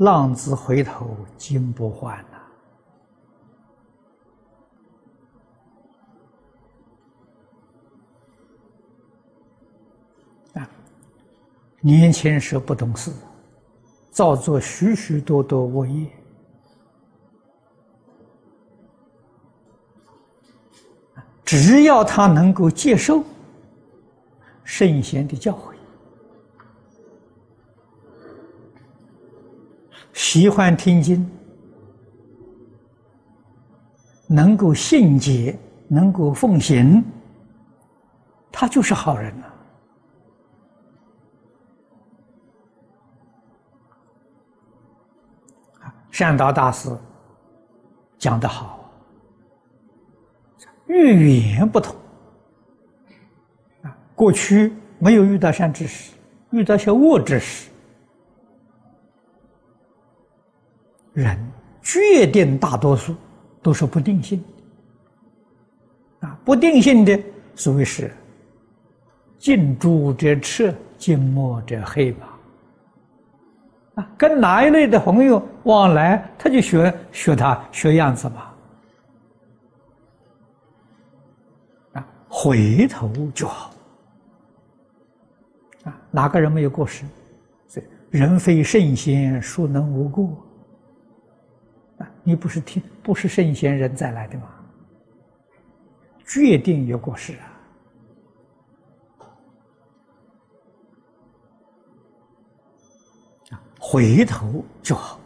浪子回头金不换呐！啊，年轻时不懂事，造作许许多多恶业，只要他能够接受圣贤的教诲。喜欢听经，能够信解，能够奉行，他就是好人了。善导大师讲得好，语言不同啊，过去没有遇到善知识，遇到些恶知识。人决定大多数都是不定性的啊，不定性的所谓是近朱者赤，近墨者黑吧。啊，跟哪一类的朋友往来，他就学学他学样子嘛。啊，回头就好。啊，哪个人没有过失？所以人非圣贤，孰能无过？你不是听不是圣贤人再来的吗？决定有过失啊！回头就好。